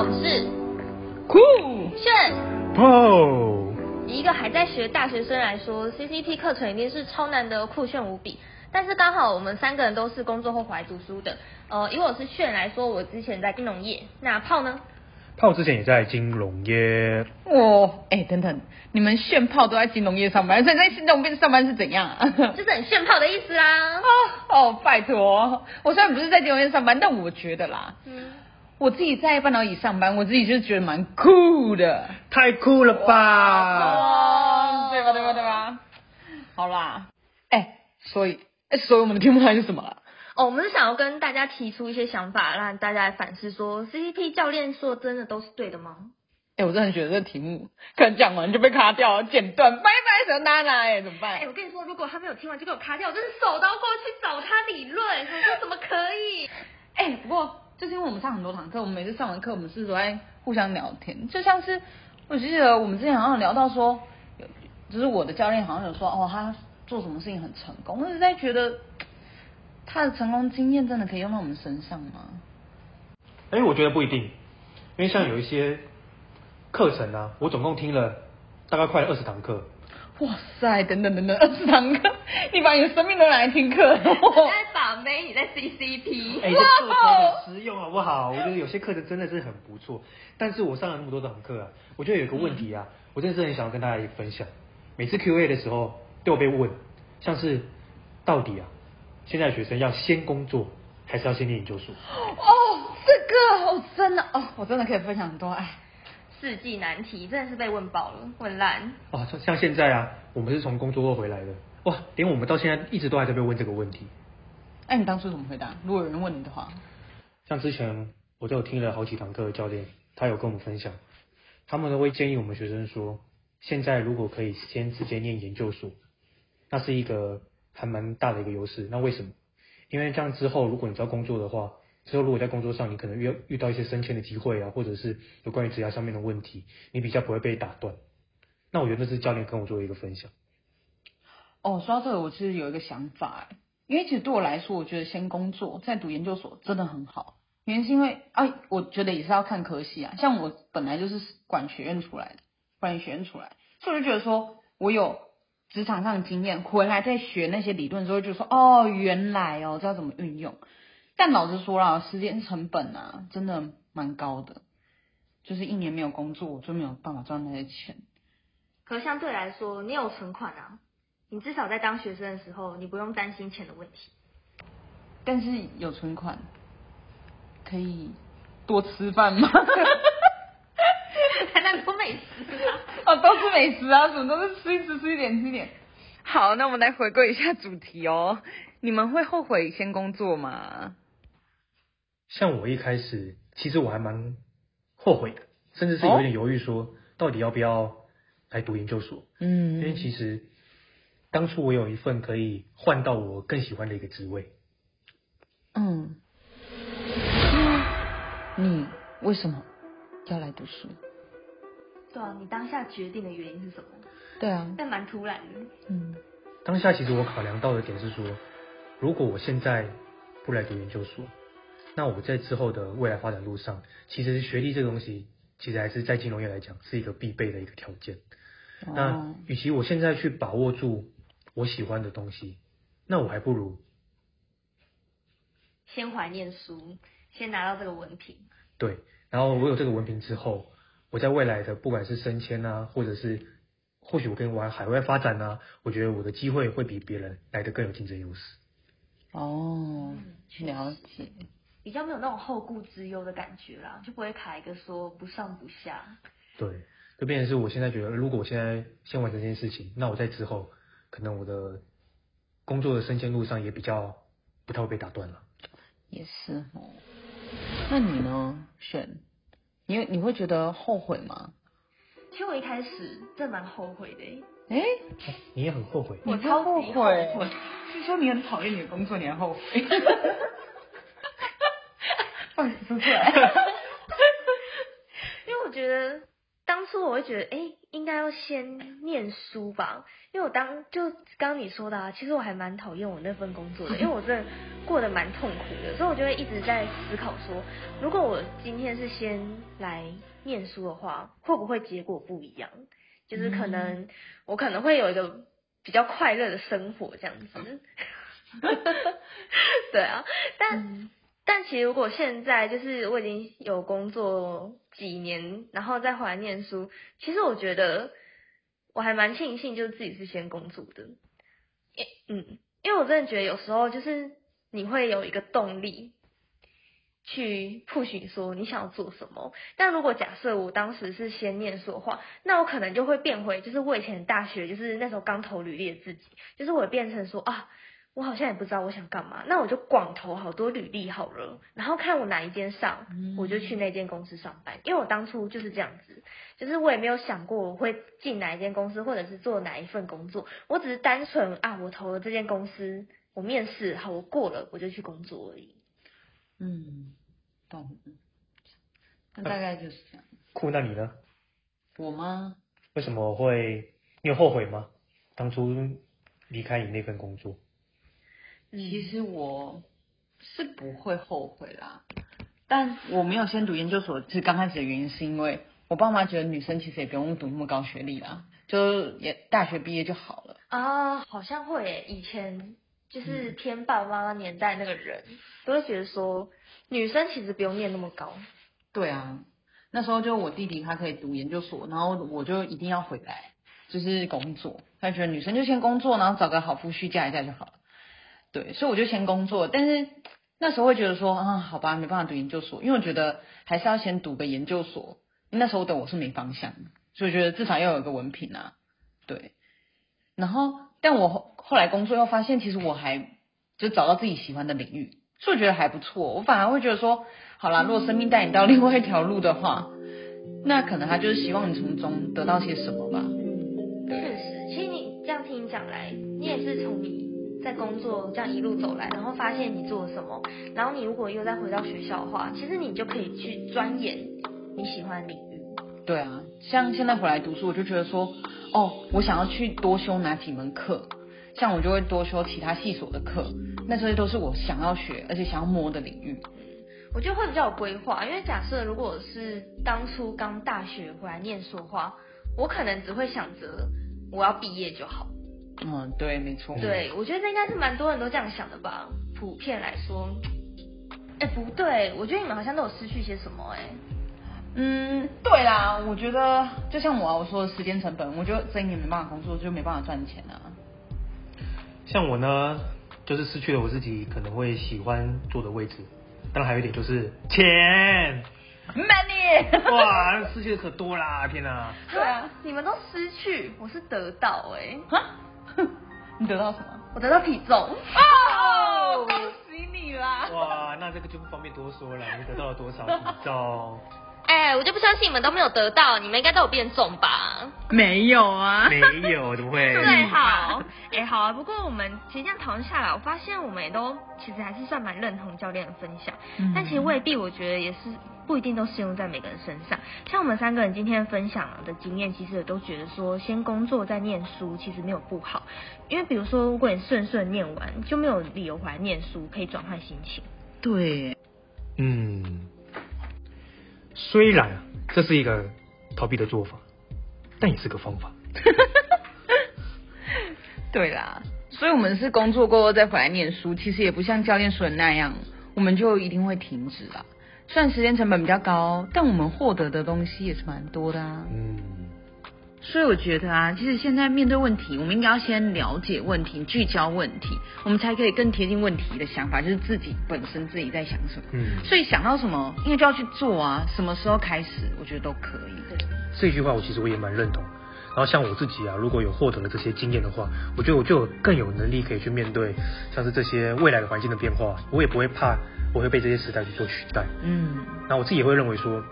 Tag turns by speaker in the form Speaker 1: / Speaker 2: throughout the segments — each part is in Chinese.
Speaker 1: 好，我们是
Speaker 2: 酷
Speaker 1: 炫。
Speaker 2: 泡，
Speaker 1: 以一个还在学大学生来说，CCT 课程一定是超难得，酷炫无比。但是刚好我们三个人都是工作后回来读书的。呃，以我是炫来说，我之前在金融业，那炮呢？
Speaker 2: 炮之前也在金融业，
Speaker 3: 哦，哎，等等，你们炫炮都在金融业上班，所以在金融业上班是怎样啊？
Speaker 1: 就是很炫炮的意思啦。
Speaker 3: 哦哦，拜托，我虽然不是在金融业上班，但我觉得啦，
Speaker 1: 嗯，
Speaker 3: 我自己在半导体上班，我自己就是觉得蛮酷的。
Speaker 2: 太酷了吧！
Speaker 3: 哦，对吧？对吧？对吧？好啦，哎，所以，哎，所以我们的题目还是什么了？
Speaker 1: 哦，我们是想要跟大家提出一些想法，让大家来反思说，CCP 教练说的真的都是对的吗？
Speaker 3: 哎，我真的觉得这个题目可能讲完就被卡掉了，剪断，拜拜，小娜娜，哎，怎么办
Speaker 1: 哎、？我跟你说，如果他没有听完就给我卡掉，我真是手刀过去找他理论。我说怎么可以？
Speaker 3: 哎、不过就是因为我们上很多堂课，我们每次上完课，我们是都在互相聊天，就像是我记得我们之前好像有聊到说，就是我的教练好像有说，哦，他做什么事情很成功，我一直在觉得他的成功经验真的可以用到我们身上吗？
Speaker 2: 哎、我觉得不一定，因为像有一些课程啊，我总共听了大概快二十堂课，
Speaker 3: 哇塞，等等等等，二十堂课，你把你的生命都拿来听课，
Speaker 1: 你在把妹，你在 CCP。
Speaker 2: 哎、这课程很实用好不好？我觉得有些课程真的是很不错，但是我上了那么多堂课啊，我觉得有一个问题啊，我真的是很想要跟大家分享。每次 Q&A 的时候都有被问，像是到底啊，现在的学生要先工作还是要先念研究所？
Speaker 3: 哦，这个好真的哦，我真的可以分享很多，哎，
Speaker 1: 世纪难题真的是被问爆了，问烂。
Speaker 2: 啊，像像现在啊，我们是从工作后回来的，哇，连我们到现在一直都还在被问这个问题。
Speaker 3: 哎，你当初怎么回答？如果有人问你的话，
Speaker 2: 像之前我都有听了好几堂课的教练，他有跟我们分享，他们都会建议我们学生说，现在如果可以先直接念研究所，那是一个还蛮大的一个优势。那为什么？因为这样之后，如果你只要工作的话，之后如果在工作上你可能遇遇到一些升迁的机会啊，或者是有关于职涯上面的问题，你比较不会被打断。那我觉得这是教练跟我做的一个分享。
Speaker 3: 哦，说到这个，我其实有一个想法，因为其实对我来说，我觉得先工作再读研究所真的很好。原因是因为啊，我觉得也是要看科系啊。像我本来就是管学院出来的，管理学院出来，所以我就觉得说我有职场上的经验，回来再学那些理论的时候，就说哦，原来哦，知道怎么运用。但老实说啦，时间成本啊，真的蛮高的。就是一年没有工作，我就没有办法赚那些钱。
Speaker 1: 可相对来说，你有存款啊，你至少在当学生的时候，你不用担心钱的问题。
Speaker 3: 但是有存款，可以多吃饭吗？
Speaker 1: 还能多美食啊！
Speaker 3: 哦，都是美食啊，什么都是吃一吃，吃一点，吃一点。好，那我们来回归一下主题哦。你们会后悔先工作吗？
Speaker 2: 像我一开始，其实我还蛮后悔的，甚至是有点犹豫说，到底要不要来读研究所。嗯因为
Speaker 3: 嗯，
Speaker 2: 其实当初我有一份可以换到我更喜欢的一个职位，
Speaker 3: 嗯，你为什么要来读书？
Speaker 1: 对啊，你当下决定的原因是什么？
Speaker 3: 对啊，
Speaker 1: 但蛮突然的。
Speaker 3: 嗯，
Speaker 2: 当下其实我考量到的点是说，如果我现在不来读研究所，那我在之后的未来发展路上，其实学历这个东西，其实还是在金融业来讲是一个必备的一个条件。那
Speaker 3: 哦，
Speaker 2: 与其我现在去把握住我喜欢的东西，那我还不如
Speaker 1: 先怀念书，先拿到这个文凭。
Speaker 2: 对，然后我有这个文凭之后，我在未来的不管是升迁啊，或者是或许我跟往海外发展啊，我觉得我的机会会比别人来的更有竞争优势。
Speaker 3: 哦，了解。
Speaker 1: 比较没有那种后顾之忧的感觉啦，就不会卡一个说不上不下。
Speaker 2: 对，就变成是我现在觉得，如果我现在先完成这件事情，那我在之后可能我的工作的升迁路上也比较不太会被打断了。
Speaker 3: 也是哦。那你呢，选？你你会觉得后悔吗？
Speaker 1: 其实我一开始真的蛮后悔的欸，
Speaker 3: 哎、
Speaker 2: 你也很后悔，
Speaker 1: 我
Speaker 3: 超
Speaker 1: 后悔。
Speaker 3: 是说你很讨厌你的工作，你还后悔？放说出来。
Speaker 1: 因为我觉得当初我会觉得，哎，应该要先念书吧，因为我当就刚刚你说的啊，其实我还蛮讨厌我那份工作的，因为我真的过得蛮痛苦的，所以我就会一直在思考说，如果我今天是先来念书的话，会不会结果不一样？就是可能我可能会有一个比较快乐的生活这样子。对啊，但。但其实，如果现在就是我已经有工作几年，然后再回来念书，其实我觉得我还蛮庆幸，就是自己是先工作的。嗯，因为我真的觉得有时候就是你会有一个动力去 push 说你想要做什么。但如果假设我当时是先念书的话，那我可能就会变回就是我以前大学就是那时候刚投履历的自己，就是我变成说啊。我好像也不知道我想干嘛，那我就广投好多履历好了，然后看我哪一间上，我就去那间公司上班。因为我当初就是这样子，就是我也没有想过我会进哪一间公司，或者是做哪一份工作，我只是单纯啊，我投了这间公司，我面试好，我过了，我就去工作而已。
Speaker 3: 嗯，懂。那大概就是这样。
Speaker 2: 酷，那你呢？
Speaker 3: 我吗？
Speaker 2: 为什么会？你有后悔吗？当初离开你那份工作？
Speaker 3: 其实我是不会后悔啦，但我没有先读研究所，是刚开始的原因是因为我爸妈觉得女生其实也不用读那么高学历啦，就也大学毕业就好了。
Speaker 1: 啊，好像会诶，以前就是偏爸爸妈妈年代那个人，都会觉得说女生其实不用念那么高。
Speaker 3: 对啊，那时候就我弟弟他可以读研究所，然后我就一定要回来，就是工作。他觉得女生就先工作，然后找个好夫婿嫁一嫁就好了。对，所以我就先工作，但是那时候会觉得说啊，好吧，没办法读研究所，因为我觉得还是要先读个研究所。那时候等我是没方向，所以觉得至少要有个文凭啊。对，然后但我后来工作又发现，其实我还就找到自己喜欢的领域，所以我觉得还不错。我反而会觉得说，好啦，如果生命带你到另外一条路的话，那可能他就是希望你从中得到些什么吧。
Speaker 1: 确实，其实你这样听你讲来，你也是从你。在工作这样一路走来，然后发现你做了什么，然后你如果又再回到学校的话，其实你就可以去钻研你喜欢的领域。
Speaker 3: 对啊，像现在回来读书，我就觉得说，哦，我想要去多修哪几门课，像我就会多修其他系所的课，那这些都是我想要学而且想要摸的领域。
Speaker 1: 我觉得会比较有规划，因为假设如果是当初刚大学回来念书的话，我可能只会想着我要毕业就好。
Speaker 3: 嗯，对，没错。
Speaker 1: 对，我觉得这应该是蛮多人都这样想的吧。普遍来说，哎，不对，我觉得你们好像都有失去些什么，哎。
Speaker 3: 嗯，对啦，我觉得就像我啊我说的时间成本，我觉得这一年没办法工作，就没办法赚钱啊。
Speaker 2: 像我呢，就是失去了我自己可能会喜欢坐的位置，当然还有一点就是钱
Speaker 3: ，money。
Speaker 2: 哇，失去的可多啦，天哪。
Speaker 3: 对啊，
Speaker 1: 你们都失去，我是得到，哎。
Speaker 3: 你得到什么？
Speaker 1: 我得到体重
Speaker 3: 哦，恭喜你啦！
Speaker 2: 哇，那这个就不方便多说了。你得到了多少体重？
Speaker 1: 哎，我就不相信你们都没有得到，你们应该都有变重吧？
Speaker 3: 没有啊，
Speaker 2: 没有，怎么会？
Speaker 1: 对，好，哎，好啊。不过我们其实这样讨论下来，我发现我们也都其实还是算蛮认同教练的分享，但其实未必，我觉得也是不一定都适用在每个人身上。像我们三个人今天分享的经验，其实也都觉得说，先工作再念书其实没有不好，因为比如说，如果你顺顺念完，就没有理由回来念书，可以转换心情。
Speaker 3: 对，
Speaker 2: 嗯。虽然这是一个逃避的做法，但也是个方法。
Speaker 3: 对啦，所以我们是工作过后再回来念书，其实也不像教练说的那样，我们就一定会停止啦。虽然时间成本比较高，但我们获得的东西也是蛮多的啊。嗯。所以我觉得啊，其实现在面对问题，我们应该要先了解问题，聚焦问题，我们才可以更贴近问题的想法，就是自己本身自己在想什么。嗯。所以想到什么，应该就要去做啊。什么时候开始，我觉得都可以。
Speaker 2: 这句话我其实我也蛮认同。然后像我自己啊，如果有获得了这些经验的话，我觉得我就更有能力可以去面对像是这些未来的环境的变化，我也不会怕我会被这些时代去做取代。嗯。那我自己也会认为说。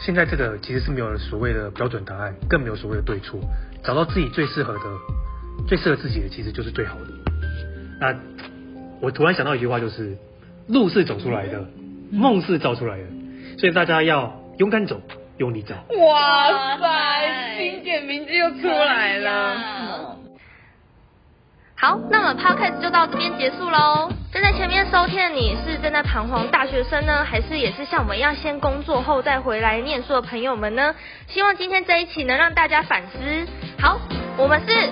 Speaker 2: 现在这个其实是没有所谓的标准答案，更没有所谓的对错。找到自己最适合的、最适合自己的，其实就是最好的。那我突然想到一句话，就是路是走出来的，梦是造出来的。所以大家要勇敢走，用你找。
Speaker 3: 哇塞，经典名字又出来了。
Speaker 1: 好，那么 podcast 就到这边结束喽。正在前面收听的你是正在彷徨大学生呢，还是也是像我们一样先工作后再回来念书的朋友们呢？希望今天这一期能让大家反思。好，我们是。